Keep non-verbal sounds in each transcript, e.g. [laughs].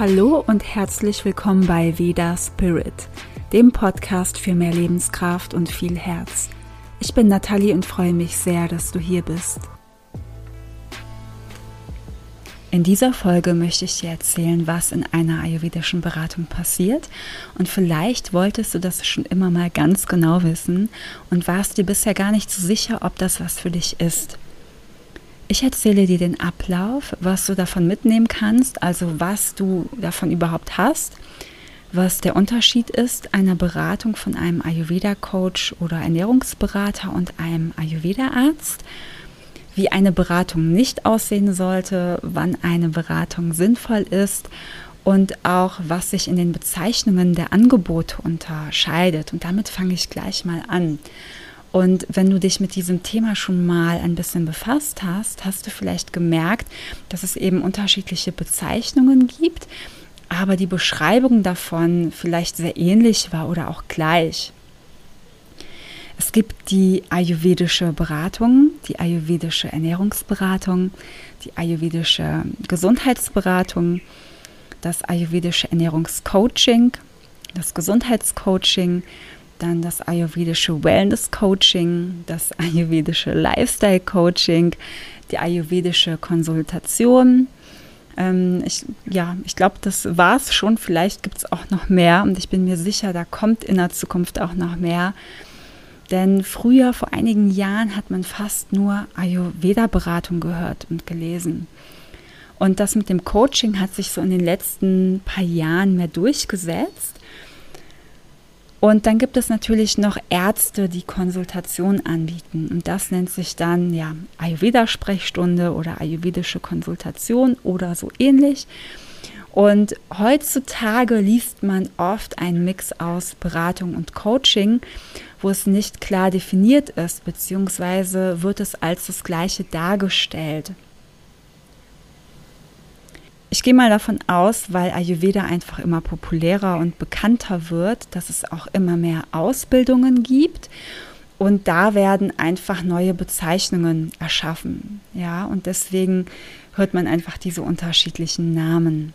Hallo und herzlich willkommen bei Veda Spirit, dem Podcast für mehr Lebenskraft und viel Herz. Ich bin Nathalie und freue mich sehr, dass du hier bist. In dieser Folge möchte ich dir erzählen, was in einer ayurvedischen Beratung passiert. Und vielleicht wolltest du das schon immer mal ganz genau wissen und warst dir bisher gar nicht so sicher, ob das was für dich ist. Ich erzähle dir den Ablauf, was du davon mitnehmen kannst, also was du davon überhaupt hast, was der Unterschied ist einer Beratung von einem Ayurveda-Coach oder Ernährungsberater und einem Ayurveda-Arzt wie eine Beratung nicht aussehen sollte, wann eine Beratung sinnvoll ist und auch was sich in den Bezeichnungen der Angebote unterscheidet. Und damit fange ich gleich mal an. Und wenn du dich mit diesem Thema schon mal ein bisschen befasst hast, hast du vielleicht gemerkt, dass es eben unterschiedliche Bezeichnungen gibt, aber die Beschreibung davon vielleicht sehr ähnlich war oder auch gleich. Es gibt die ayurvedische Beratung, die ayurvedische Ernährungsberatung, die ayurvedische Gesundheitsberatung, das ayurvedische Ernährungscoaching, das Gesundheitscoaching, dann das ayurvedische Wellness Coaching, das ayurvedische Lifestyle Coaching, die ayurvedische Konsultation. Ähm, ich, ja, ich glaube, das war es schon. Vielleicht gibt es auch noch mehr und ich bin mir sicher, da kommt in der Zukunft auch noch mehr. Denn früher, vor einigen Jahren, hat man fast nur Ayurveda-Beratung gehört und gelesen. Und das mit dem Coaching hat sich so in den letzten paar Jahren mehr durchgesetzt. Und dann gibt es natürlich noch Ärzte, die Konsultation anbieten. Und das nennt sich dann ja Ayurveda-Sprechstunde oder ayurvedische Konsultation oder so ähnlich. Und heutzutage liest man oft einen Mix aus Beratung und Coaching wo es nicht klar definiert ist, beziehungsweise wird es als das Gleiche dargestellt. Ich gehe mal davon aus, weil Ayurveda einfach immer populärer und bekannter wird, dass es auch immer mehr Ausbildungen gibt und da werden einfach neue Bezeichnungen erschaffen. Ja, und deswegen hört man einfach diese unterschiedlichen Namen.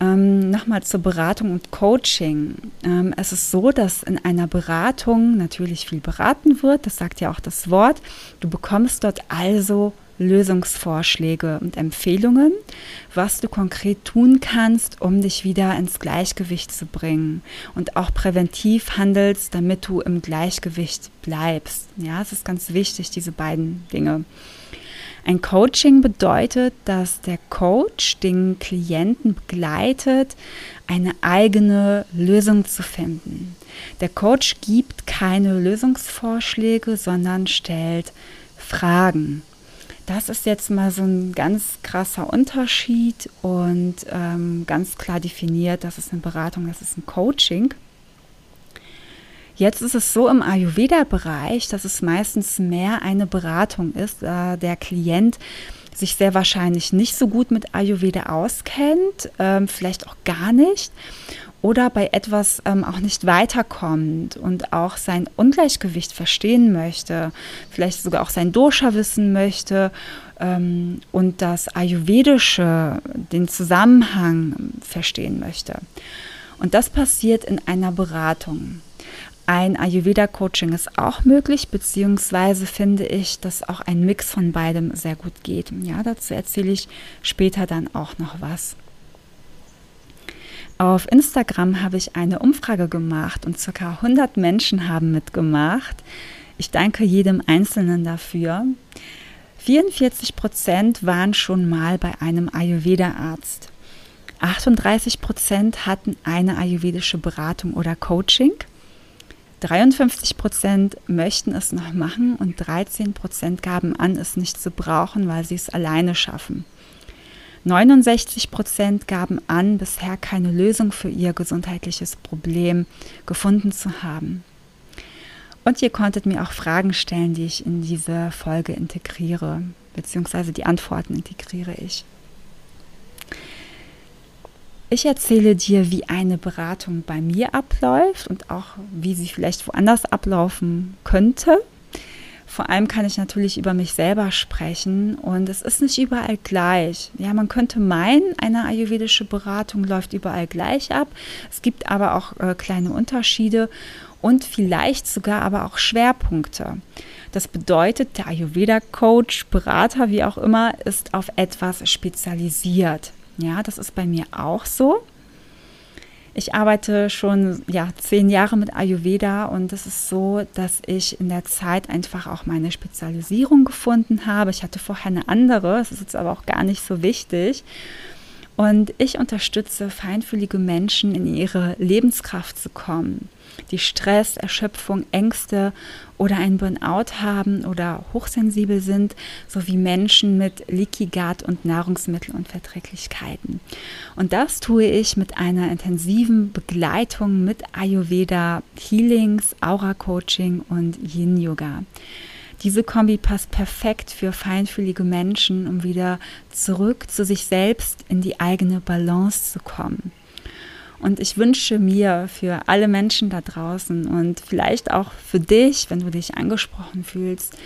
Ähm, Nochmal zur Beratung und Coaching. Ähm, es ist so, dass in einer Beratung natürlich viel beraten wird, das sagt ja auch das Wort. Du bekommst dort also Lösungsvorschläge und Empfehlungen, was du konkret tun kannst, um dich wieder ins Gleichgewicht zu bringen und auch präventiv handelst, damit du im Gleichgewicht bleibst. Ja, es ist ganz wichtig, diese beiden Dinge. Ein Coaching bedeutet, dass der Coach den Klienten begleitet, eine eigene Lösung zu finden. Der Coach gibt keine Lösungsvorschläge, sondern stellt Fragen. Das ist jetzt mal so ein ganz krasser Unterschied und ähm, ganz klar definiert, das ist eine Beratung, das ist ein Coaching. Jetzt ist es so im Ayurveda-Bereich, dass es meistens mehr eine Beratung ist. Äh, der Klient sich sehr wahrscheinlich nicht so gut mit Ayurveda auskennt, ähm, vielleicht auch gar nicht oder bei etwas ähm, auch nicht weiterkommt und auch sein Ungleichgewicht verstehen möchte, vielleicht sogar auch sein Dosha wissen möchte ähm, und das Ayurvedische, den Zusammenhang verstehen möchte. Und das passiert in einer Beratung. Ein Ayurveda-Coaching ist auch möglich, beziehungsweise finde ich, dass auch ein Mix von beidem sehr gut geht. Ja, dazu erzähle ich später dann auch noch was. Auf Instagram habe ich eine Umfrage gemacht und ca. 100 Menschen haben mitgemacht. Ich danke jedem Einzelnen dafür. 44 Prozent waren schon mal bei einem Ayurveda-Arzt. 38 Prozent hatten eine ayurvedische Beratung oder Coaching. 53 Prozent möchten es noch machen und 13 Prozent gaben an, es nicht zu brauchen, weil sie es alleine schaffen. 69 Prozent gaben an, bisher keine Lösung für ihr gesundheitliches Problem gefunden zu haben. Und ihr konntet mir auch Fragen stellen, die ich in diese Folge integriere, beziehungsweise die Antworten integriere ich. Ich erzähle dir, wie eine Beratung bei mir abläuft und auch wie sie vielleicht woanders ablaufen könnte, Vor allem kann ich natürlich über mich selber sprechen und es ist nicht überall gleich. Ja, man könnte meinen, eine ayurvedische Beratung läuft überall gleich ab. Es gibt aber auch äh, kleine Unterschiede und vielleicht sogar aber auch Schwerpunkte. Das bedeutet, der Ayurveda-Coach, Berater, wie auch immer, ist auf etwas spezialisiert. Ja, das ist bei mir auch so. Ich arbeite schon ja, zehn Jahre mit Ayurveda und es ist so, dass ich in der Zeit einfach auch meine Spezialisierung gefunden habe. Ich hatte vorher eine andere, es ist jetzt aber auch gar nicht so wichtig. Und ich unterstütze feinfühlige Menschen in ihre Lebenskraft zu kommen die Stress, Erschöpfung, Ängste oder ein Burnout haben oder hochsensibel sind, sowie Menschen mit Leaky Gut und Nahrungsmittelunverträglichkeiten. Und das tue ich mit einer intensiven Begleitung mit Ayurveda, Healings, Aura Coaching und Yin Yoga. Diese Kombi passt perfekt für feinfühlige Menschen, um wieder zurück zu sich selbst in die eigene Balance zu kommen. Und ich wünsche mir für alle Menschen da draußen und vielleicht auch für dich, wenn du dich angesprochen fühlst,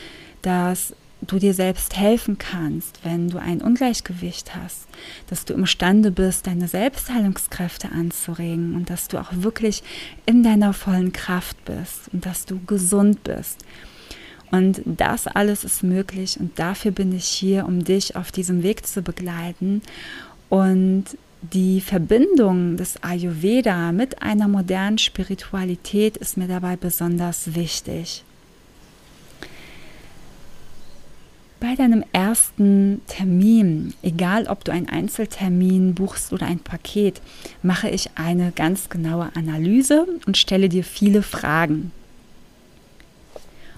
dass du dir selbst helfen kannst, wenn du ein Ungleichgewicht hast, dass du imstande bist, deine Selbstheilungskräfte anzuregen und dass du auch wirklich in deiner vollen Kraft bist und dass du gesund bist. Und das alles ist möglich und dafür bin ich hier, um dich auf diesem Weg zu begleiten und die Verbindung des Ayurveda mit einer modernen Spiritualität ist mir dabei besonders wichtig. Bei deinem ersten Termin, egal ob du einen Einzeltermin buchst oder ein Paket, mache ich eine ganz genaue Analyse und stelle dir viele Fragen.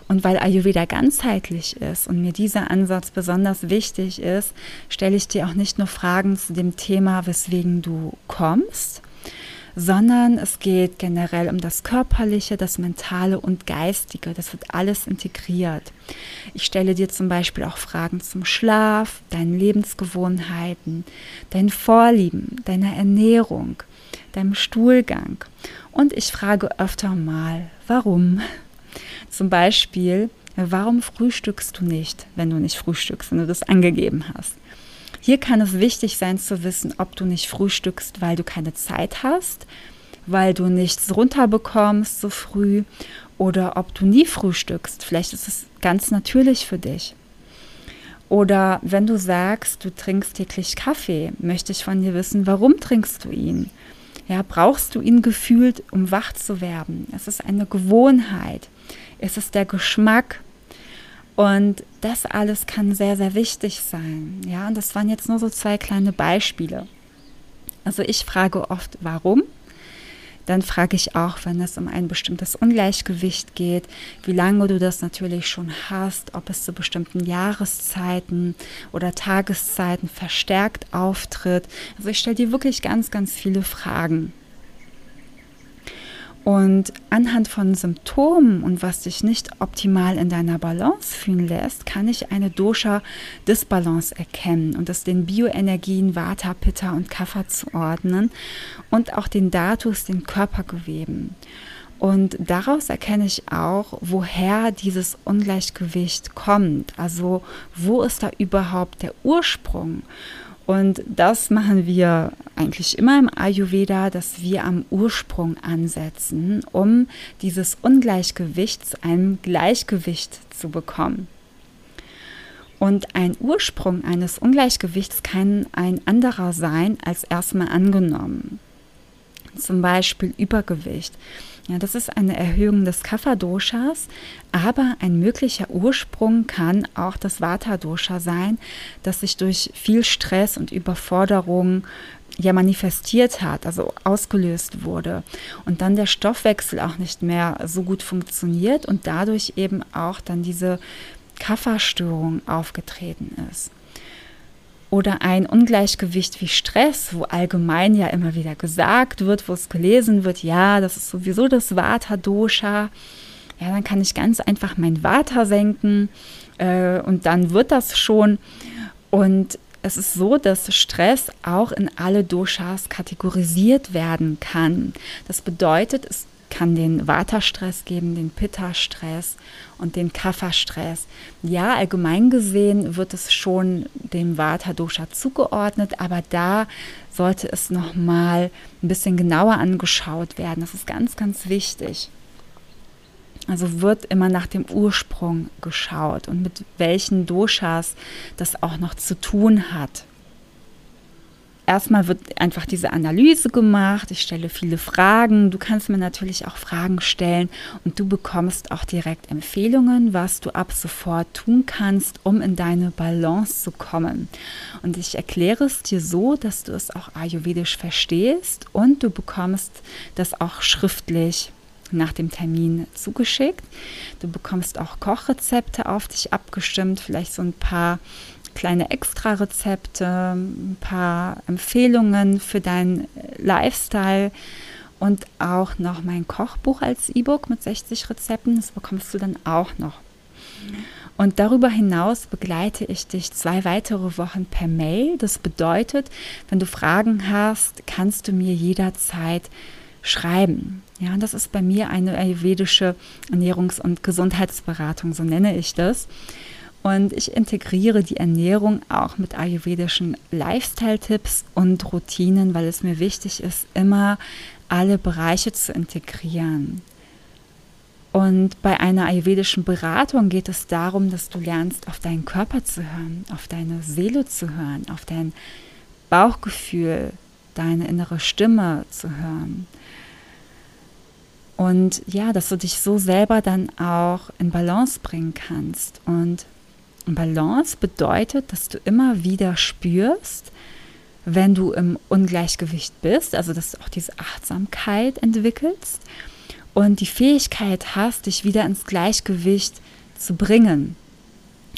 Und weil Ayurveda ganzheitlich ist und mir dieser Ansatz besonders wichtig ist, stelle ich dir auch nicht nur Fragen zu dem Thema, weswegen du kommst, sondern es geht generell um das Körperliche, das Mentale und Geistige. Das wird alles integriert. Ich stelle dir zum Beispiel auch Fragen zum Schlaf, deinen Lebensgewohnheiten, deinen Vorlieben, deiner Ernährung, deinem Stuhlgang. Und ich frage öfter mal, warum? Zum Beispiel, warum frühstückst du nicht, wenn du nicht frühstückst, wenn du das angegeben hast? Hier kann es wichtig sein zu wissen, ob du nicht frühstückst, weil du keine Zeit hast, weil du nichts runterbekommst so früh oder ob du nie frühstückst. Vielleicht ist es ganz natürlich für dich. Oder wenn du sagst, du trinkst täglich Kaffee, möchte ich von dir wissen, warum trinkst du ihn? Ja, brauchst du ihn gefühlt, um wach zu werden? Es ist eine Gewohnheit ist es der Geschmack. Und das alles kann sehr, sehr wichtig sein. Ja, und das waren jetzt nur so zwei kleine Beispiele. Also ich frage oft, warum? Dann frage ich auch, wenn es um ein bestimmtes Ungleichgewicht geht, wie lange du das natürlich schon hast, ob es zu bestimmten Jahreszeiten oder Tageszeiten verstärkt auftritt. Also ich stelle dir wirklich ganz, ganz viele Fragen. Und anhand von Symptomen und was dich nicht optimal in deiner Balance fühlen lässt, kann ich eine Dosha-Disbalance erkennen und es den Bioenergien Vata, Pitta und Kapha zuordnen und auch den Datus, den Körpergeweben. Und daraus erkenne ich auch, woher dieses Ungleichgewicht kommt. Also wo ist da überhaupt der Ursprung? Und das machen wir eigentlich immer im Ayurveda, dass wir am Ursprung ansetzen, um dieses Ungleichgewicht zu einem Gleichgewicht zu bekommen. Und ein Ursprung eines Ungleichgewichts kann ein anderer sein als erstmal angenommen. Zum Beispiel Übergewicht. Ja, das ist eine Erhöhung des Kapha-Doshas, aber ein möglicher Ursprung kann auch das Vata-Dosha sein, das sich durch viel Stress und Überforderung ja manifestiert hat, also ausgelöst wurde und dann der Stoffwechsel auch nicht mehr so gut funktioniert und dadurch eben auch dann diese Kapha-Störung aufgetreten ist oder ein Ungleichgewicht wie Stress, wo allgemein ja immer wieder gesagt wird, wo es gelesen wird, ja, das ist sowieso das Vata-Dosha. Ja, dann kann ich ganz einfach mein Vata senken äh, und dann wird das schon. Und es ist so, dass Stress auch in alle Doshas kategorisiert werden kann. Das bedeutet, es kann den Vata-Stress geben, den Pitta-Stress und den Kapha-Stress. Ja, allgemein gesehen wird es schon dem Vata-Dosha zugeordnet, aber da sollte es nochmal ein bisschen genauer angeschaut werden. Das ist ganz, ganz wichtig. Also wird immer nach dem Ursprung geschaut und mit welchen Doshas das auch noch zu tun hat erstmal wird einfach diese Analyse gemacht. Ich stelle viele Fragen. Du kannst mir natürlich auch Fragen stellen und du bekommst auch direkt Empfehlungen, was du ab sofort tun kannst, um in deine Balance zu kommen. Und ich erkläre es dir so, dass du es auch ayurvedisch verstehst und du bekommst das auch schriftlich nach dem Termin zugeschickt. Du bekommst auch Kochrezepte auf dich abgestimmt, vielleicht so ein paar kleine Extra-Rezepte, ein paar Empfehlungen für deinen Lifestyle und auch noch mein Kochbuch als E-Book mit 60 Rezepten. Das bekommst du dann auch noch. Und darüber hinaus begleite ich dich zwei weitere Wochen per Mail. Das bedeutet, wenn du Fragen hast, kannst du mir jederzeit schreiben. Ja, und das ist bei mir eine ayurvedische Ernährungs- und Gesundheitsberatung, so nenne ich das. Und ich integriere die Ernährung auch mit ayurvedischen Lifestyle-Tipps und Routinen, weil es mir wichtig ist, immer alle Bereiche zu integrieren. Und bei einer ayurvedischen Beratung geht es darum, dass du lernst, auf deinen Körper zu hören, auf deine Seele zu hören, auf dein Bauchgefühl, deine innere Stimme zu hören. Und ja, dass du dich so selber dann auch in Balance bringen kannst. Und Balance bedeutet, dass du immer wieder spürst, wenn du im Ungleichgewicht bist, also dass du auch diese Achtsamkeit entwickelst und die Fähigkeit hast, dich wieder ins Gleichgewicht zu bringen.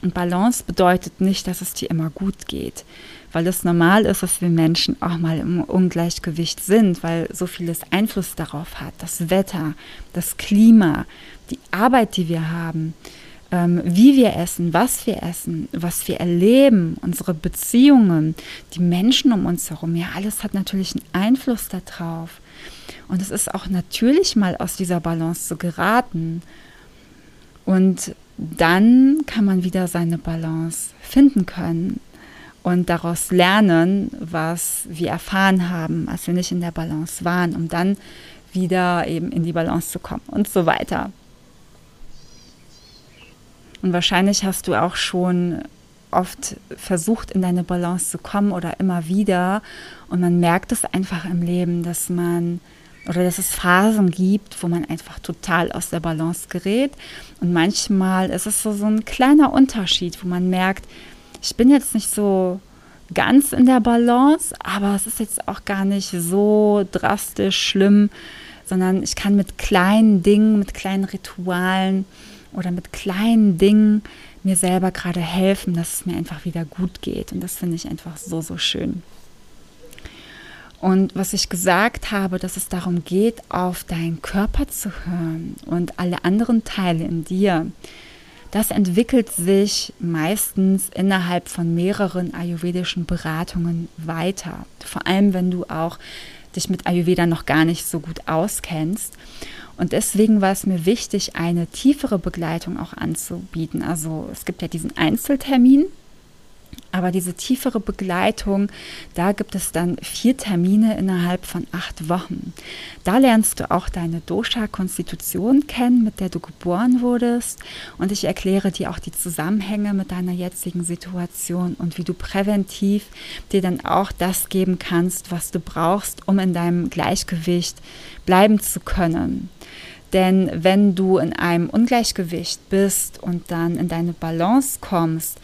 Und Balance bedeutet nicht, dass es dir immer gut geht, weil es normal ist, dass wir Menschen auch mal im Ungleichgewicht sind, weil so vieles Einfluss darauf hat. Das Wetter, das Klima, die Arbeit, die wir haben, ähm, wie wir essen, was wir essen, was wir erleben, unsere Beziehungen, die Menschen um uns herum, ja, alles hat natürlich einen Einfluss darauf. Und es ist auch natürlich mal aus dieser Balance zu geraten. Und dann kann man wieder seine Balance finden können und daraus lernen, was wir erfahren haben, als wir nicht in der Balance waren, um dann wieder eben in die Balance zu kommen und so weiter. Und wahrscheinlich hast du auch schon oft versucht, in deine Balance zu kommen oder immer wieder. Und man merkt es einfach im Leben, dass man oder dass es Phasen gibt, wo man einfach total aus der Balance gerät. Und manchmal ist es so, so ein kleiner Unterschied, wo man merkt, ich bin jetzt nicht so ganz in der Balance, aber es ist jetzt auch gar nicht so drastisch schlimm, sondern ich kann mit kleinen Dingen, mit kleinen Ritualen oder mit kleinen Dingen mir selber gerade helfen, dass es mir einfach wieder gut geht. Und das finde ich einfach so, so schön. Und was ich gesagt habe, dass es darum geht, auf deinen Körper zu hören und alle anderen Teile in dir, das entwickelt sich meistens innerhalb von mehreren ayurvedischen Beratungen weiter. Vor allem, wenn du auch dich mit Ayurveda noch gar nicht so gut auskennst. Und deswegen war es mir wichtig, eine tiefere Begleitung auch anzubieten. Also es gibt ja diesen Einzeltermin, aber diese tiefere Begleitung, da gibt es dann vier Termine innerhalb von acht Wochen. Da lernst du auch deine Dosha-Konstitution kennen, mit der du geboren wurdest. Und ich erkläre dir auch die Zusammenhänge mit deiner jetzigen Situation und wie du präventiv dir dann auch das geben kannst, was du brauchst, um in deinem Gleichgewicht bleiben zu können. Denn wenn du in einem Ungleichgewicht bist und dann in deine Balance kommst,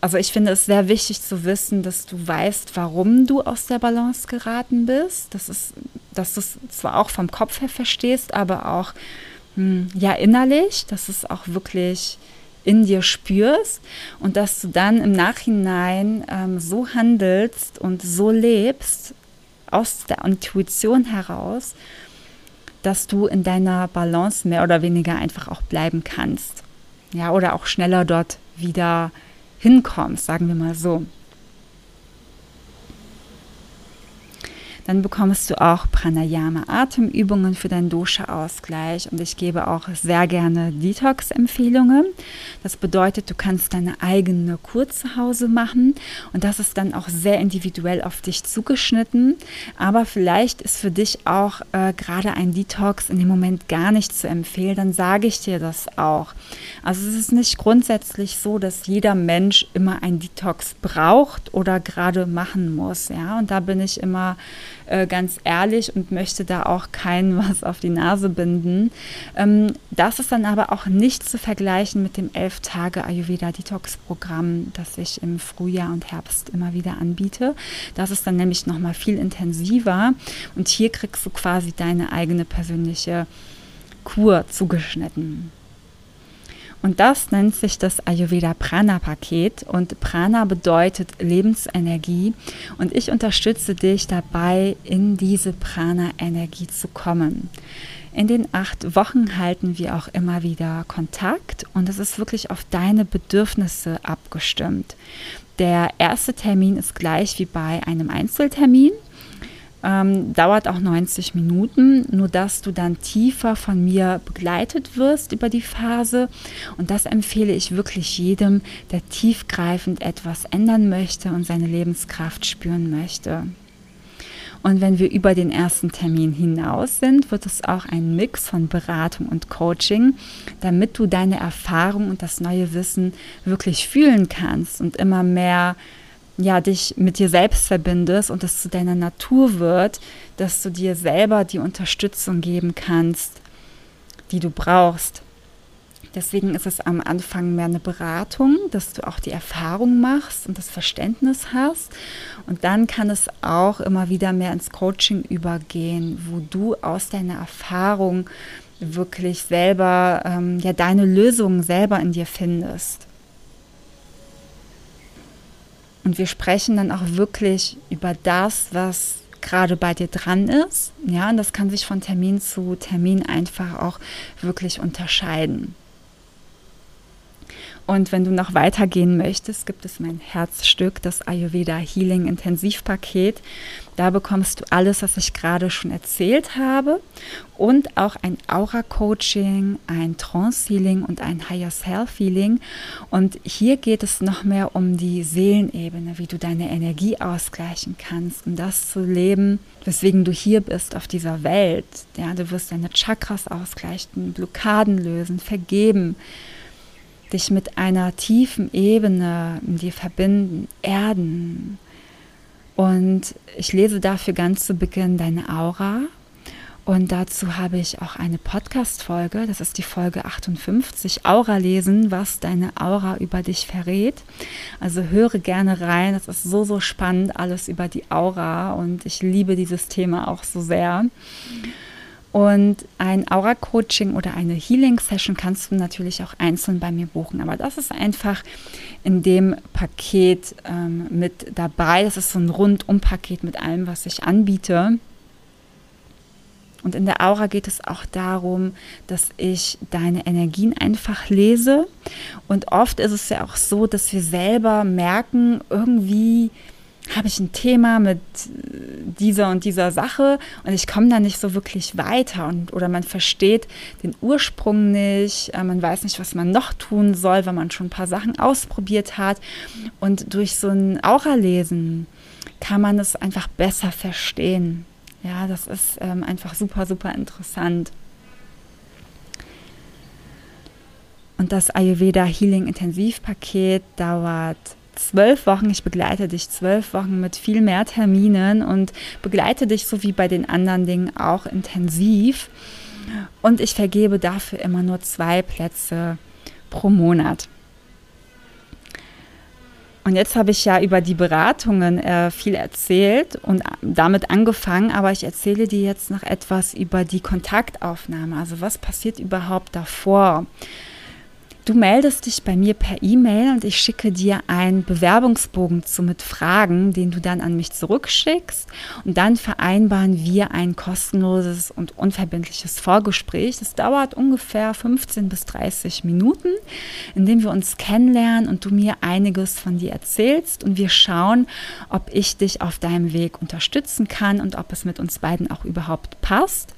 also ich finde es sehr wichtig zu wissen, dass du weißt, warum du aus der Balance geraten bist. Das ist, dass du es zwar auch vom Kopf her verstehst, aber auch hm, ja innerlich, dass es auch wirklich in dir spürst und dass du dann im Nachhinein ähm, so handelst und so lebst aus der Intuition heraus, dass du in deiner Balance mehr oder weniger einfach auch bleiben kannst. Ja, oder auch schneller dort wieder hinkommst, sagen wir mal so. Dann bekommst du auch Pranayama Atemübungen für deinen Dosha-Ausgleich und ich gebe auch sehr gerne Detox-Empfehlungen. Das bedeutet, du kannst deine eigene Kur zu Hause machen und das ist dann auch sehr individuell auf dich zugeschnitten. Aber vielleicht ist für dich auch äh, gerade ein Detox in dem Moment gar nicht zu empfehlen, dann sage ich dir das auch. Also es ist nicht grundsätzlich so, dass jeder Mensch immer ein Detox braucht oder gerade machen muss. Ja, und da bin ich immer äh, ganz ehrlich und möchte da auch keinen [laughs] was auf die Nase binden. Ähm, das ist dann aber auch nicht zu vergleichen mit dem 11 Tage Ayurveda Detox Programm, das ich im Frühjahr und Herbst immer wieder anbiete. Das ist dann nämlich noch mal viel intensiver und hier kriegst du quasi deine eigene persönliche Kur zugeschnitten. Und das nennt sich das Ayurveda Prana Paket und Prana bedeutet Lebensenergie und ich unterstütze dich dabei, in diese Prana Energie zu kommen. In den acht Wochen halten wir auch immer wieder Kontakt und es ist wirklich auf deine Bedürfnisse abgestimmt. Der erste Termin ist gleich wie bei einem Einzeltermin. Ähm, dauert auch 90 Minuten, nur dass du dann tiefer von mir begleitet wirst über die Phase. Und das empfehle ich wirklich jedem, der tiefgreifend etwas ändern möchte und seine Lebenskraft spüren möchte. Und wenn wir über den ersten Termin hinaus sind, wird es auch ein Mix von Beratung und Coaching, damit du deine Erfahrung und das neue Wissen wirklich fühlen kannst und immer mehr ja, dich mit dir selbst verbindest und es zu deiner Natur wird, dass du dir selber die Unterstützung geben kannst, die du brauchst. Deswegen ist es am Anfang mehr eine Beratung, dass du auch die Erfahrung machst und das Verständnis hast. Und dann kann es auch immer wieder mehr ins Coaching übergehen, wo du aus deiner Erfahrung wirklich selber ähm, ja deine Lösungen selber in dir findest. Und wir sprechen dann auch wirklich über das, was gerade bei dir dran ist. Ja, und das kann sich von Termin zu Termin einfach auch wirklich unterscheiden. Und wenn du noch weitergehen möchtest, gibt es mein Herzstück, das Ayurveda Healing Intensivpaket. Da bekommst du alles, was ich gerade schon erzählt habe und auch ein Aura-Coaching, ein Trance-Healing und ein Higher Self-Healing. Und hier geht es noch mehr um die Seelenebene, wie du deine Energie ausgleichen kannst, um das zu leben, weswegen du hier bist auf dieser Welt. Ja, du wirst deine Chakras ausgleichen, Blockaden lösen, vergeben dich mit einer tiefen Ebene in dir verbinden, erden. Und ich lese dafür ganz zu Beginn deine Aura. Und dazu habe ich auch eine Podcast-Folge, das ist die Folge 58, Aura lesen, was deine Aura über dich verrät. Also höre gerne rein, das ist so, so spannend, alles über die Aura und ich liebe dieses Thema auch so sehr. Mhm. Und ein Aura-Coaching oder eine Healing-Session kannst du natürlich auch einzeln bei mir buchen. Aber das ist einfach in dem Paket ähm, mit dabei. Das ist so ein Rundum-Paket mit allem, was ich anbiete. Und in der Aura geht es auch darum, dass ich deine Energien einfach lese. Und oft ist es ja auch so, dass wir selber merken, irgendwie habe ich ein Thema mit dieser und dieser Sache und ich komme da nicht so wirklich weiter und oder man versteht den Ursprung nicht, äh, man weiß nicht, was man noch tun soll, weil man schon ein paar Sachen ausprobiert hat und durch so ein Aura-Lesen kann man es einfach besser verstehen. Ja, das ist ähm, einfach super, super interessant. Und das Ayurveda Healing Intensivpaket dauert zwölf Wochen. Ich begleite dich zwölf Wochen mit viel mehr Terminen und begleite dich so wie bei den anderen Dingen auch intensiv. Und ich vergebe dafür immer nur zwei Plätze pro Monat. Und jetzt habe ich ja über die Beratungen äh, viel erzählt und damit angefangen, aber ich erzähle dir jetzt noch etwas über die Kontaktaufnahme. Also was passiert überhaupt davor? Du meldest dich bei mir per E-Mail und ich schicke dir einen Bewerbungsbogen zu mit Fragen, den du dann an mich zurückschickst. Und dann vereinbaren wir ein kostenloses und unverbindliches Vorgespräch. Das dauert ungefähr 15 bis 30 Minuten, in dem wir uns kennenlernen und du mir einiges von dir erzählst. Und wir schauen, ob ich dich auf deinem Weg unterstützen kann und ob es mit uns beiden auch überhaupt passt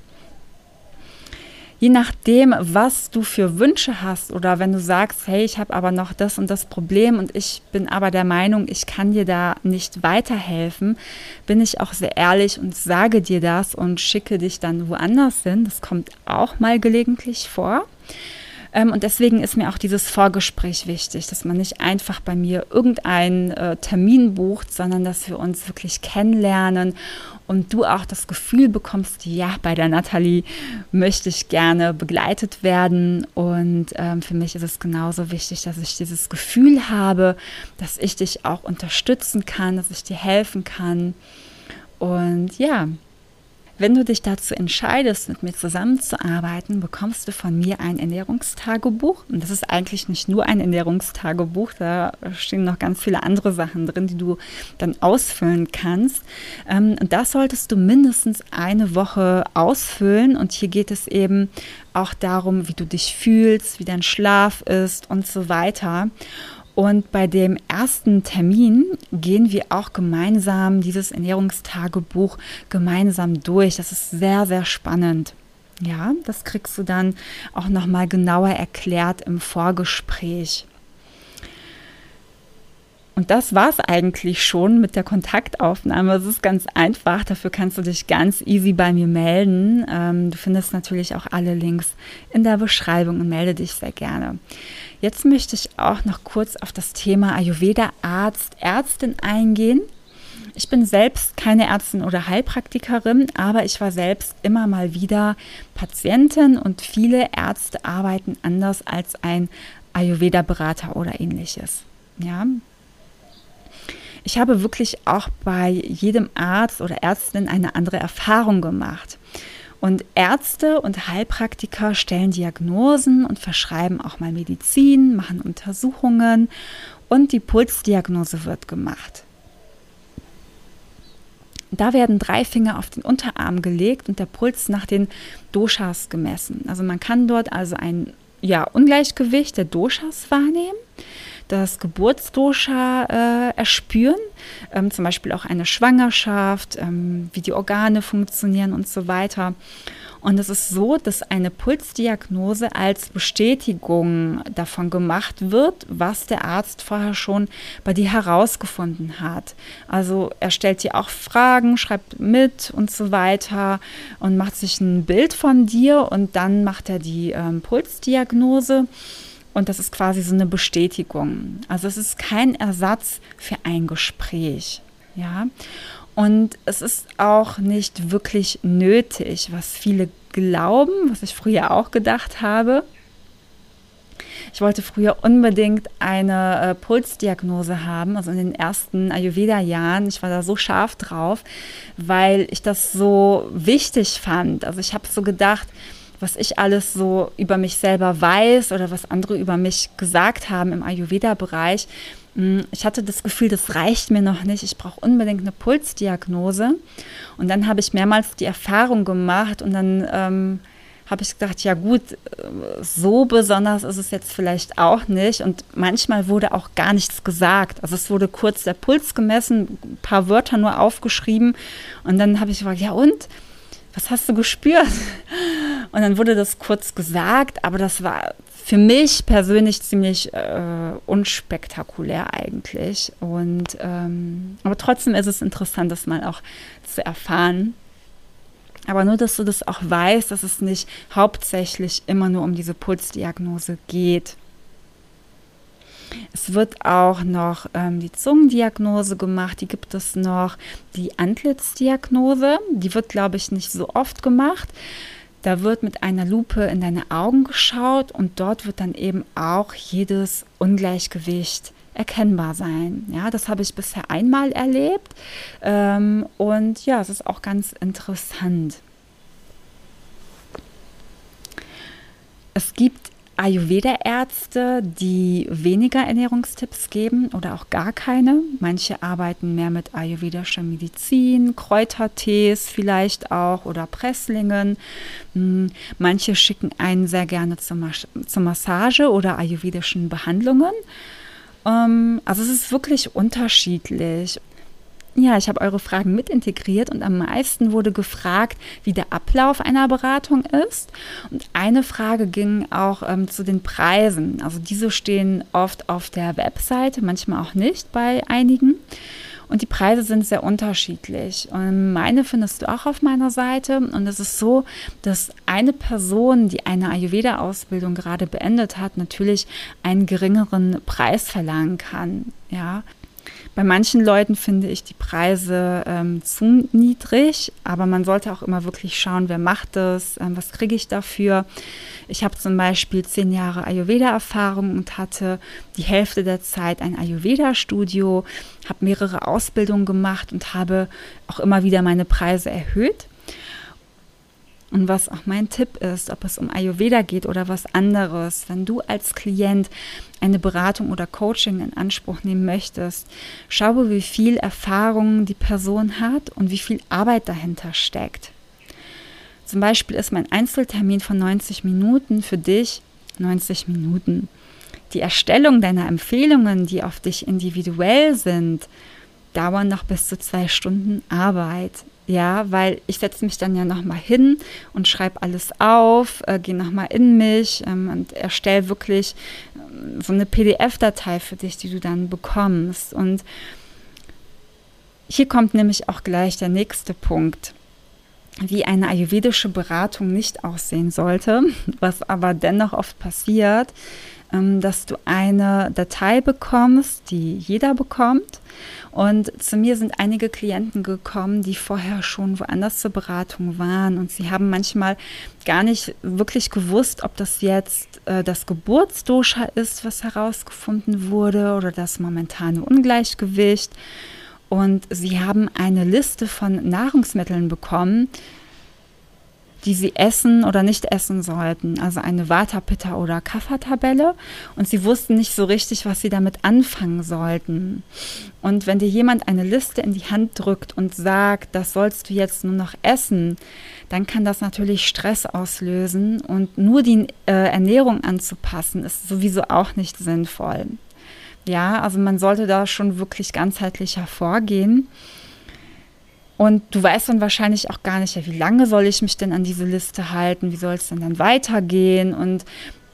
je nachdem, was du für Wünsche hast oder wenn du sagst, hey, ich habe aber noch das und das Problem und ich bin aber der Meinung, ich kann dir da nicht weiterhelfen, bin ich auch sehr ehrlich und sage dir das und schicke dich dann woanders hin. Das kommt auch mal gelegentlich vor. Ähm, und deswegen ist mir auch dieses Vorgespräch wichtig, dass man nicht einfach bei mir irgendeinen äh, Termin bucht, sondern dass wir uns wirklich kennenlernen und du auch das Gefühl bekommst, ja, bei der Nathalie möchte ich gerne begleitet werden. Und ähm, für mich ist es genauso wichtig, dass ich dieses Gefühl habe, dass ich dich auch unterstützen kann, dass ich dir helfen kann. Und ja, wenn du dich dazu entscheidest, mit mir zusammenzuarbeiten, bekommst du von mir ein Ernährungstagebuch. Und das ist eigentlich nicht nur ein Ernährungstagebuch, da stehen noch ganz viele andere Sachen drin, die du dann ausfüllen kannst. Ähm, und das solltest du mindestens eine Woche ausfüllen. Und hier geht es eben auch darum, wie du dich fühlst, wie dein Schlaf ist und so weiter. Und bei dem ersten Termin gehen wir auch gemeinsam dieses Ernährungstagebuch gemeinsam durch. Das ist sehr, sehr spannend. Ja, das kriegst du dann auch nochmal genauer erklärt im Vorgespräch. Und das war es eigentlich schon mit der Kontaktaufnahme. Es ist ganz einfach. Dafür kannst du dich ganz easy bei mir melden. Ähm, du findest natürlich auch alle Links in der Beschreibung und melde dich sehr gerne. Jetzt möchte ich auch noch kurz auf das Thema Ayurveda-Arzt, Ärztin eingehen. Ich bin selbst keine Ärztin oder Heilpraktikerin, aber ich war selbst immer mal wieder Patientin und viele Ärzte arbeiten anders als ein Ayurveda-Berater oder ähnliches. Ja, ich habe wirklich auch bei jedem Arzt oder Ärztin eine andere Erfahrung gemacht. Und Ärzte und Heilpraktiker stellen Diagnosen und verschreiben auch mal Medizin, machen Untersuchungen und die Pulsdiagnose wird gemacht. Da werden drei Finger auf den Unterarm gelegt und der Puls nach den Doshas gemessen. Also man kann dort also ein ja, Ungleichgewicht der Doshas wahrnehmen das Geburtsdosha äh, erspüren, ähm, zum Beispiel auch eine Schwangerschaft, ähm, wie die Organe funktionieren und so weiter. Und es ist so, dass eine Pulsdiagnose als Bestätigung davon gemacht wird, was der Arzt vorher schon bei dir herausgefunden hat. Also er stellt dir auch Fragen, schreibt mit und so weiter und macht sich ein Bild von dir und dann macht er die ähm, Pulsdiagnose. Und das ist quasi so eine Bestätigung. Also es ist kein Ersatz für ein Gespräch. Ja. Und es ist auch nicht wirklich nötig, was viele glauben, was ich früher auch gedacht habe. Ich wollte früher unbedingt eine äh, Pulsdiagnose haben, also in den ersten Ayurveda-Jahren. Ich war da so scharf drauf, weil ich das so wichtig fand. Also ich habe so gedacht, was ich alles so über mich selber weiß oder was andere über mich gesagt haben im Ayurveda-Bereich. Mm, ich hatte das Gefühl, das reicht mir noch nicht. Ich brauche unbedingt eine Pulsdiagnose. Und dann habe ich mehrmals die Erfahrung gemacht und dann ähm, habe ich gedacht, ja gut, so besonders ist es jetzt vielleicht auch nicht. Und manchmal wurde auch gar nichts gesagt. Also es wurde kurz der Puls gemessen, ein paar Wörter nur aufgeschrieben. Und dann habe ich gesagt, ja und? Was hast du gespürt? Und dann wurde das kurz gesagt, aber das war für mich persönlich ziemlich äh, unspektakulär eigentlich. Und ähm, aber trotzdem ist es interessant, das mal auch zu erfahren. Aber nur, dass du das auch weißt, dass es nicht hauptsächlich immer nur um diese Pulsdiagnose geht. Es wird auch noch ähm, die Zungendiagnose gemacht, die gibt es noch. Die Antlitzdiagnose, die wird, glaube ich, nicht so oft gemacht. Da wird mit einer Lupe in deine Augen geschaut und dort wird dann eben auch jedes Ungleichgewicht erkennbar sein. Ja, das habe ich bisher einmal erlebt ähm, und ja, es ist auch ganz interessant. Es gibt Ayurveda-Ärzte, die weniger Ernährungstipps geben oder auch gar keine. Manche arbeiten mehr mit ayurvedischer Medizin, Kräutertees vielleicht auch oder Presslingen. Hm, manche schicken einen sehr gerne zur, Mas zur Massage oder ayurvedischen Behandlungen. Ähm, also es ist wirklich unterschiedlich. Ja, ich habe eure Fragen mit integriert und am meisten wurde gefragt, wie der Ablauf einer Beratung ist. Und eine Frage ging auch ähm, zu den Preisen. Also diese stehen oft auf der Webseite, manchmal auch nicht bei einigen. Und die Preise sind sehr unterschiedlich. Und meine findest du auch auf meiner Seite. Und es ist so, dass eine Person, die eine Ayurveda-Ausbildung gerade beendet hat, natürlich einen geringeren Preis verlangen kann. Ja, bei manchen Leuten finde ich die Preise ähm, zu niedrig, aber man sollte auch immer wirklich schauen, wer macht das, ähm, was kriege ich dafür. Ich habe zum Beispiel zehn Jahre Ayurveda-Erfahrung und hatte die Hälfte der Zeit ein Ayurveda-Studio, habe mehrere Ausbildungen gemacht und habe auch immer wieder meine Preise erhöht. Und was auch mein Tipp ist, ob es um Ayurveda geht oder was anderes, wenn du als Klient eine Beratung oder Coaching in Anspruch nehmen möchtest, schaue, wie viel Erfahrung die Person hat und wie viel Arbeit dahinter steckt. Zum Beispiel ist mein Einzeltermin von 90 Minuten für dich 90 Minuten. Die Erstellung deiner Empfehlungen, die auf dich individuell sind, dauern noch bis zu zwei Stunden Arbeit. Ja, weil ich setze mich dann ja nochmal hin und schreibe alles auf, äh, gehe nochmal in mich ähm, und erstelle wirklich ähm, so eine PDF-Datei für dich, die du dann bekommst. Und hier kommt nämlich auch gleich der nächste Punkt wie eine ayurvedische Beratung nicht aussehen sollte, [laughs] was aber dennoch oft passiert, dass du eine Datei bekommst, die jeder bekommt. Und zu mir sind einige Klienten gekommen, die vorher schon woanders zur Beratung waren. Und sie haben manchmal gar nicht wirklich gewusst, ob das jetzt äh, das Geburtsdosha ist, was herausgefunden wurde, oder das momentane Ungleichgewicht. Und sie haben eine Liste von Nahrungsmitteln bekommen, die sie essen oder nicht essen sollten. Also eine Vata, Pitta oder Kapha-Tabelle. Und sie wussten nicht so richtig, was sie damit anfangen sollten. Und wenn dir jemand eine Liste in die Hand drückt und sagt, das sollst du jetzt nur noch essen, dann kann das natürlich Stress auslösen. Und nur die äh, Ernährung anzupassen, ist sowieso auch nicht sinnvoll. Ja, also man sollte da schon wirklich ganzheitlich hervorgehen. Und du weißt dann wahrscheinlich auch gar nicht, ja, wie lange soll ich mich denn an diese Liste halten, wie soll es denn dann weitergehen und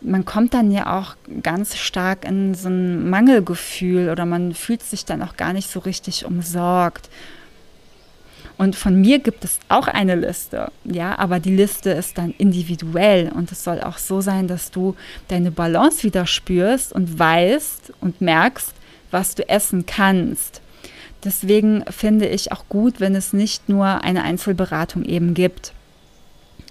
man kommt dann ja auch ganz stark in so ein Mangelgefühl oder man fühlt sich dann auch gar nicht so richtig umsorgt. Und von mir gibt es auch eine Liste, ja, aber die Liste ist dann individuell und es soll auch so sein, dass du deine Balance wieder spürst und weißt und merkst, was du essen kannst. Deswegen finde ich auch gut, wenn es nicht nur eine Einzelberatung eben gibt.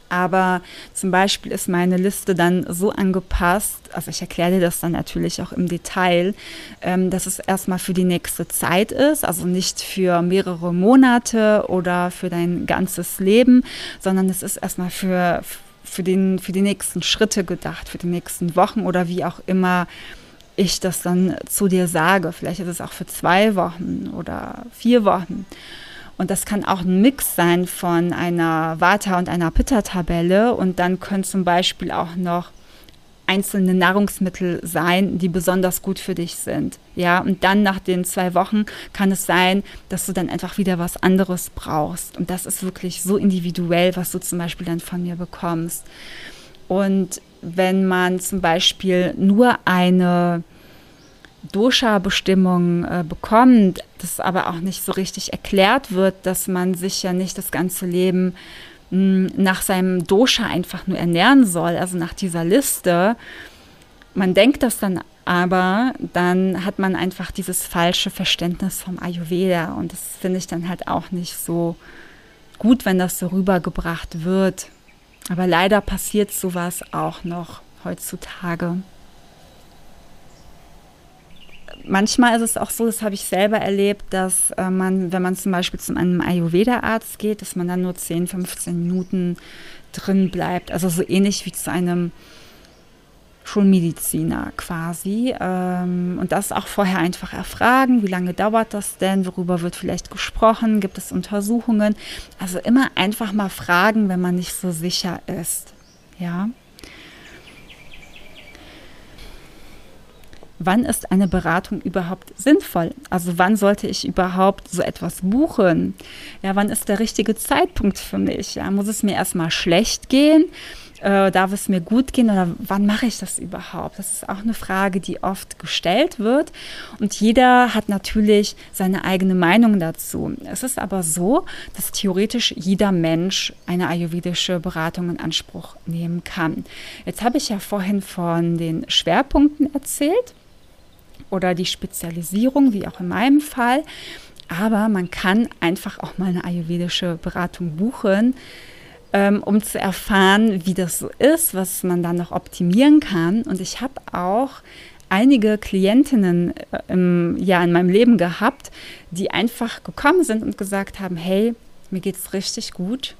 Aber zum Beispiel ist meine Liste dann so angepasst, also ich erkläre dir das dann natürlich auch im Detail, ähm, dass es erstmal für die nächste Zeit ist, also nicht für mehrere Monate oder für dein ganzes Leben, sondern es ist erstmal für, für, den, für die nächsten Schritte gedacht, für die nächsten Wochen oder wie auch immer ich das dann zu dir sage. Vielleicht ist es auch für zwei Wochen oder vier Wochen. Und das kann auch ein Mix sein von einer Vata- und einer Pitta-Tabelle. Und dann können zum Beispiel auch noch einzelne Nahrungsmittel sein, die besonders gut für dich sind. Ja, und dann nach den zwei Wochen kann es sein, dass du dann einfach wieder was anderes brauchst. Und das ist wirklich so individuell, was du zum Beispiel dann von mir bekommst. Und wenn man zum Beispiel nur eine Dosha-Bestimmung äh, bekommt, das aber auch nicht so richtig erklärt wird, dass man sich ja nicht das ganze Leben mh, hm, nach seinem Dosha einfach nur ernähren soll, also nach dieser Liste. Man denkt das dann aber, dann hat man einfach dieses falsche Verständnis vom Ayurveda und das finde ich dann halt auch nicht so gut, wenn das so rübergebracht wird. Aber leider passiert sowas auch noch heutzutage manchmal ist es auch so, das habe ich selber erlebt, dass äh, man, wenn man zum Beispiel zu einem Ayurveda-Arzt geht, dass man dann nur 10, 15 Minuten drin bleibt. Also so ähnlich wie zu einem Schulmediziner quasi. Ähm, und das auch vorher einfach erfragen, wie lange dauert das denn, worüber wird vielleicht gesprochen, gibt es Untersuchungen. Also immer einfach mal fragen, wenn man nicht so sicher ist. Ja. wann ist eine Beratung überhaupt sinnvoll? Also wann sollte ich überhaupt so etwas buchen? Ja, wann ist der richtige Zeitpunkt für mich? Ja, muss es mir erstmal schlecht gehen? Äh, darf es mir gut gehen oder wann mache ich das überhaupt? Das ist auch eine Frage, die oft gestellt wird und jeder hat natürlich seine eigene Meinung dazu. Es ist aber so, dass theoretisch jeder Mensch eine ayurvedische Beratung in Anspruch nehmen kann. Jetzt habe ich ja vorhin von den Schwerpunkten erzählt oder die Spezialisierung, wie auch in meinem Fall. Aber man kann einfach auch mal eine ayurvedische Beratung buchen, ähm, um zu erfahren, wie das so ist, was man dann noch optimieren kann. Und ich habe auch einige Klientinnen äh, im, ja, in meinem Leben gehabt, die einfach gekommen sind und gesagt haben, hey, mir geht es richtig gut.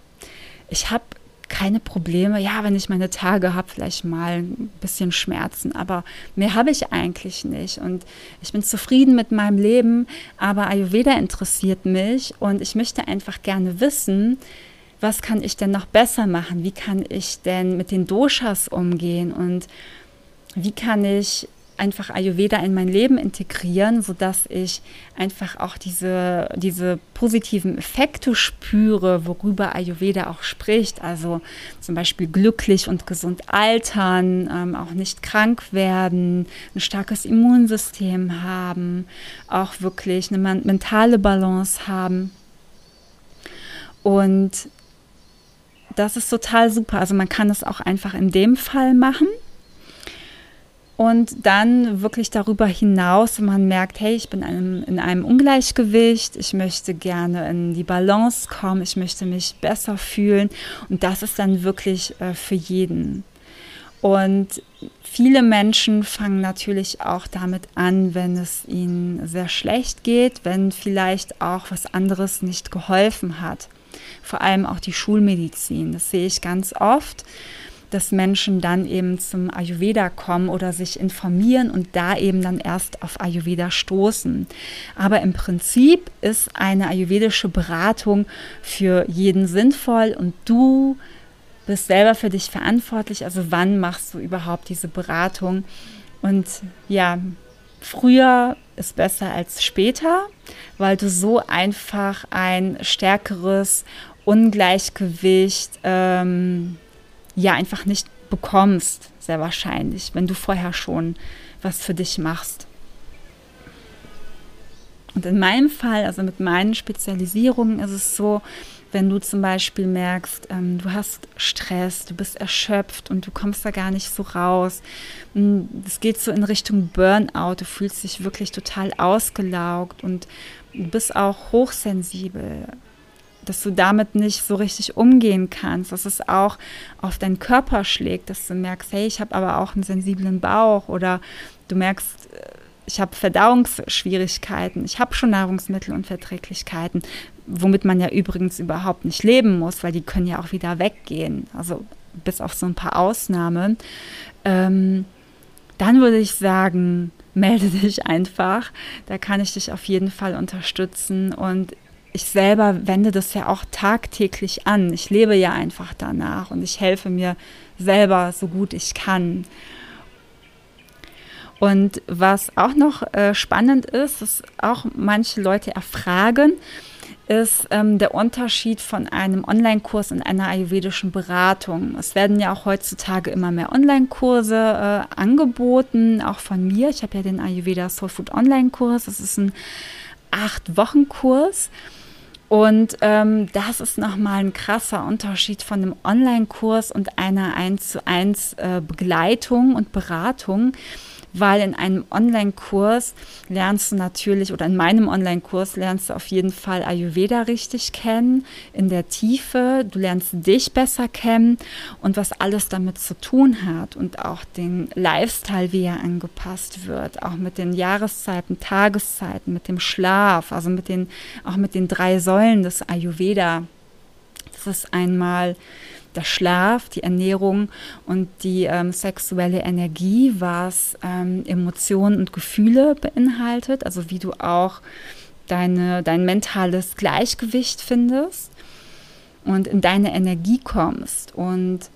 Ich habe keine Probleme. Ja, wenn ich meine Tage habe, vielleicht mal ein bisschen Schmerzen, aber mehr habe ich eigentlich nicht. Und ich bin zufrieden mit meinem Leben, aber Ayurveda interessiert mich und ich möchte einfach gerne wissen, was kann ich denn noch besser machen? Wie kann ich denn mit den Doshas umgehen? Und wie kann ich einfach Ayurveda in mein Leben integrieren, sodass ich einfach auch diese, diese positiven Effekte spüre, worüber Ayurveda auch spricht. Also zum Beispiel glücklich und gesund altern, ähm, auch nicht krank werden, ein starkes Immunsystem haben, auch wirklich eine mentale Balance haben. Und das ist total super. Also man kann es auch einfach in dem Fall machen und dann wirklich darüber hinaus, wenn man merkt, hey, ich bin einem, in einem Ungleichgewicht, ich möchte gerne in die Balance kommen, ich möchte mich besser fühlen. Und das ist dann wirklich äh, für jeden. Und viele Menschen fangen natürlich auch damit an, wenn es ihnen sehr schlecht geht, wenn vielleicht auch was anderes nicht geholfen hat. Vor allem auch die Schulmedizin. Das sehe ich ganz oft dass Menschen dann eben zum Ayurveda kommen oder sich informieren und da eben dann erst auf Ayurveda stoßen. Aber im Prinzip ist eine ayurvedische Beratung für jeden sinnvoll und du bist selber für dich verantwortlich. Also wann machst du überhaupt diese Beratung? Und ja, früher ist besser als später, weil du so einfach ein stärkeres Ungleichgewicht ähm, ja einfach nicht bekommst, sehr wahrscheinlich, wenn du vorher schon was für dich machst. Und in meinem Fall, also mit meinen Spezialisierungen, ist es so, wenn du zum Beispiel merkst, ähm, du hast Stress, du bist erschöpft und du kommst da gar nicht so raus. Hm, es geht so in Richtung Burnout, du fühlst dich wirklich total ausgelaugt und du bist auch hochsensibel dass du damit nicht so richtig umgehen kannst, dass es auch auf deinen Körper schlägt, dass du merkst, hey, ich habe aber auch einen sensiblen Bauch oder du merkst, äh, ich habe Verdauungsschwierigkeiten, ich habe schon Nahrungsmittelunverträglichkeiten, womit man ja übrigens überhaupt nicht leben muss, weil die können ja auch wieder weggehen, also bis auf so ein paar Ausnahmen. Ähm, dann würde ich sagen, [laughs] melde dich einfach. Da kann ich dich auf jeden Fall unterstützen. Und ich selber wende das ja auch tagtäglich an. Ich lebe ja einfach danach und ich helfe mir selber so gut ich kann. Und was auch noch äh, spannend ist, ist auch manche Leute erfragen, ist ähm, der Unterschied von einem Online-Kurs und einer ayurvedischen Beratung. Es werden ja auch heutzutage immer mehr Online-Kurse äh, angeboten, auch von mir. Ich habe ja den Ayurveda Soul Food Online-Kurs. Das ist ein acht-Wochen-Kurs. Und ähm, das ist nochmal ein krasser Unterschied von einem Online-Kurs und einer 1 zu 1 äh, Begleitung und Beratung weil in einem Online-Kurs lernst du natürlich, oder in meinem Online-Kurs lernst du auf jeden Fall Ayurveda richtig kennen, in der Tiefe. Du lernst dich besser kennen und was alles damit zu tun hat und auch den Lifestyle, wie er angepasst wird, auch mit den Jahreszeiten, Tageszeiten, mit dem Schlaf, also mit den, auch mit den drei Säulen des Ayurveda. Das ist einmal der Schlaf, die Ernährung und die ähm, sexuelle Energie, was ähm, Emotionen und Gefühle beinhaltet, also wie du auch deine, dein mentales Gleichgewicht findest und in deine Energie kommst und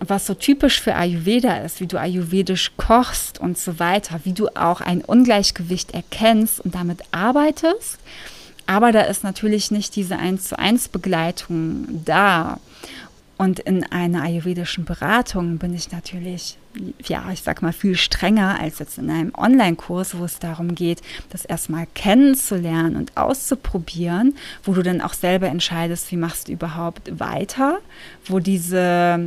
was so typisch für Ayurveda ist, wie du ayurvedisch kochst und so weiter, wie du auch ein Ungleichgewicht erkennst und damit arbeitest. Aber da ist natürlich nicht diese 1 zu 1 Begleitung da. Und in einer ayurvedischen Beratung bin ich natürlich, ja, ich sag mal, viel strenger als jetzt in einem Online-Kurs, wo es darum geht, das erstmal kennenzulernen und auszuprobieren, wo du dann auch selber entscheidest, wie machst du überhaupt weiter, wo diese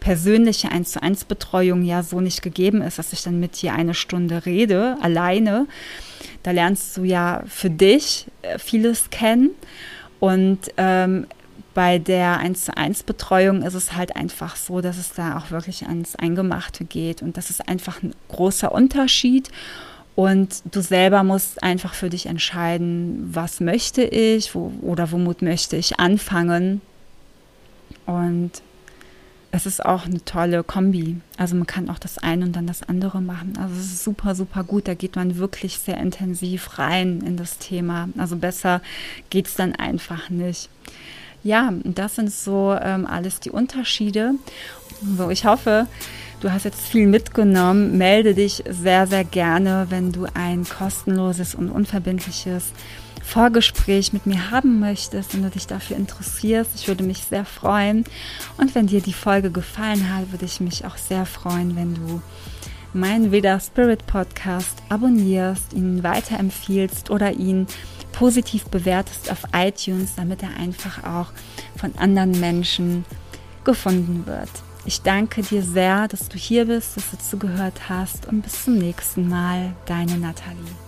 persönliche 1 zu 1 Betreuung ja so nicht gegeben ist, dass ich dann mit dir eine Stunde rede, alleine. Da lernst du ja für dich äh, vieles kennen. Und ähm, bei der 1 zu 1 Betreuung ist es halt einfach so, dass es da auch wirklich ans Eingemachte geht. Und das ist einfach ein großer Unterschied. Und du selber musst einfach für dich entscheiden, was möchte ich wo, oder womit möchte ich anfangen. Und es ist auch eine tolle Kombi. Also man kann auch das eine und dann das andere machen. Also es ist super, super gut. Da geht man wirklich sehr intensiv rein in das Thema. Also besser geht es dann einfach nicht. Ja, das sind so ähm, alles die Unterschiede. So, ich hoffe, du hast jetzt viel mitgenommen. Melde dich sehr, sehr gerne, wenn du ein kostenloses und unverbindliches Vorgespräch mit mir haben möchtest und du dich dafür interessierst. Ich würde mich sehr freuen. Und wenn dir die Folge gefallen hat, würde ich mich auch sehr freuen, wenn du meinen Veda Spirit Podcast abonnierst, ihn weiterempfiehlst oder ihn positiv bewertest auf iTunes, damit er einfach auch von anderen Menschen gefunden wird. Ich danke dir sehr, dass du hier bist, dass du zugehört hast und bis zum nächsten Mal, deine Nathalie.